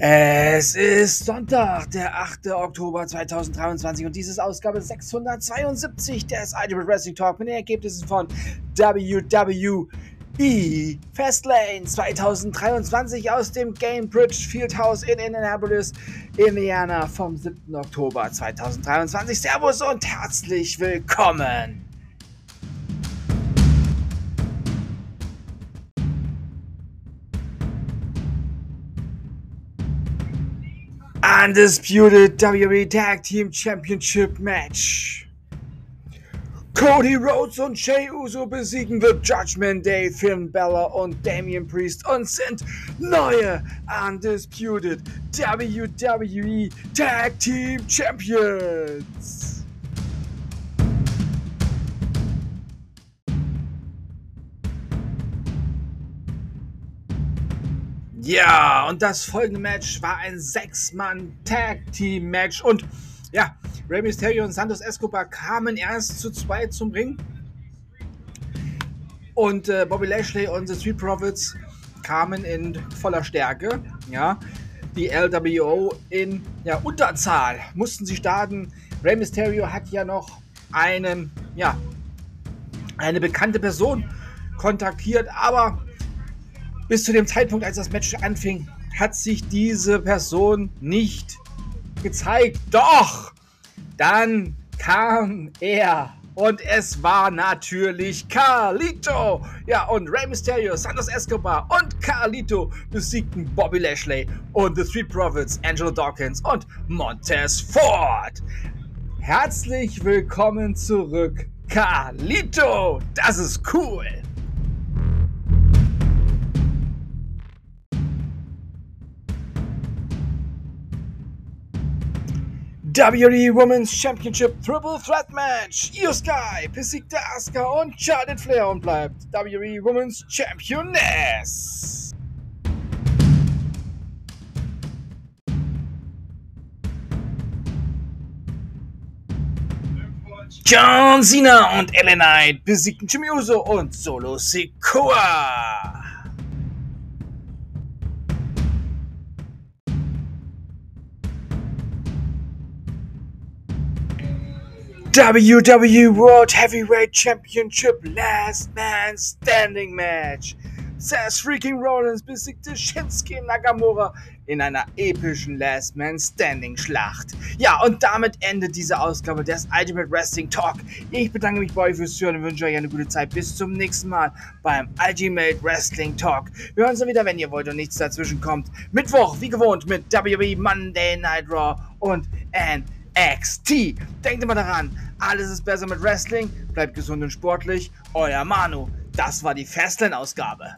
Es ist Sonntag, der 8. Oktober 2023 und dies ist Ausgabe 672 des Ultimate Wrestling Talk mit den Ergebnissen von WWE Fastlane 2023 aus dem Gamebridge Fieldhouse in Indianapolis, Indiana vom 7. Oktober 2023. Servus und herzlich willkommen! Undisputed WWE Tag Team Championship Match. Cody Rhodes und Jey Uso besiegen The Judgment Day, Finn Balor und Damian Priest und sind neue Undisputed WWE Tag Team Champions. Ja, und das folgende Match war ein Sechs-Mann-Tag-Team-Match. Und ja, Rey Mysterio und Santos Escobar kamen erst zu zweit zum Ring. Und äh, Bobby Lashley und The Street Profits kamen in voller Stärke. Ja, die LWO in ja, Unterzahl mussten sie starten. Rey Mysterio hat ja noch einen, ja, eine bekannte Person kontaktiert, aber bis zu dem Zeitpunkt, als das Match anfing, hat sich diese Person nicht gezeigt. Doch! Dann kam er. Und es war natürlich Carlito. Ja, und Rey Mysterio, Santos Escobar und Carlito besiegten Bobby Lashley und The Street Profits, Angelo Dawkins und Montez Ford. Herzlich willkommen zurück, Carlito. Das ist cool. WWE Women's Championship Triple Threat Match. Io Sky besiegte Asuka und Charlotte Flair und bleibt WWE Women's Championess. John Cena und Ellen Knight besiegten Jimmy und Solo Sikoa. WWE World Heavyweight Championship Last Man Standing Match. Seth freaking Rollins besiegte Shinsuke Nakamura in einer epischen Last Man Standing Schlacht. Ja, und damit endet diese Ausgabe des Ultimate Wrestling Talk. Ich bedanke mich bei euch fürs Hören und wünsche euch eine gute Zeit. Bis zum nächsten Mal beim Ultimate Wrestling Talk. Wir hören uns wieder, wenn ihr wollt und nichts dazwischen kommt. Mittwoch, wie gewohnt, mit WWE Monday Night Raw und NXT. NXT. Denkt immer daran, alles ist besser mit Wrestling. Bleibt gesund und sportlich. Euer Manu. Das war die Fastlane-Ausgabe.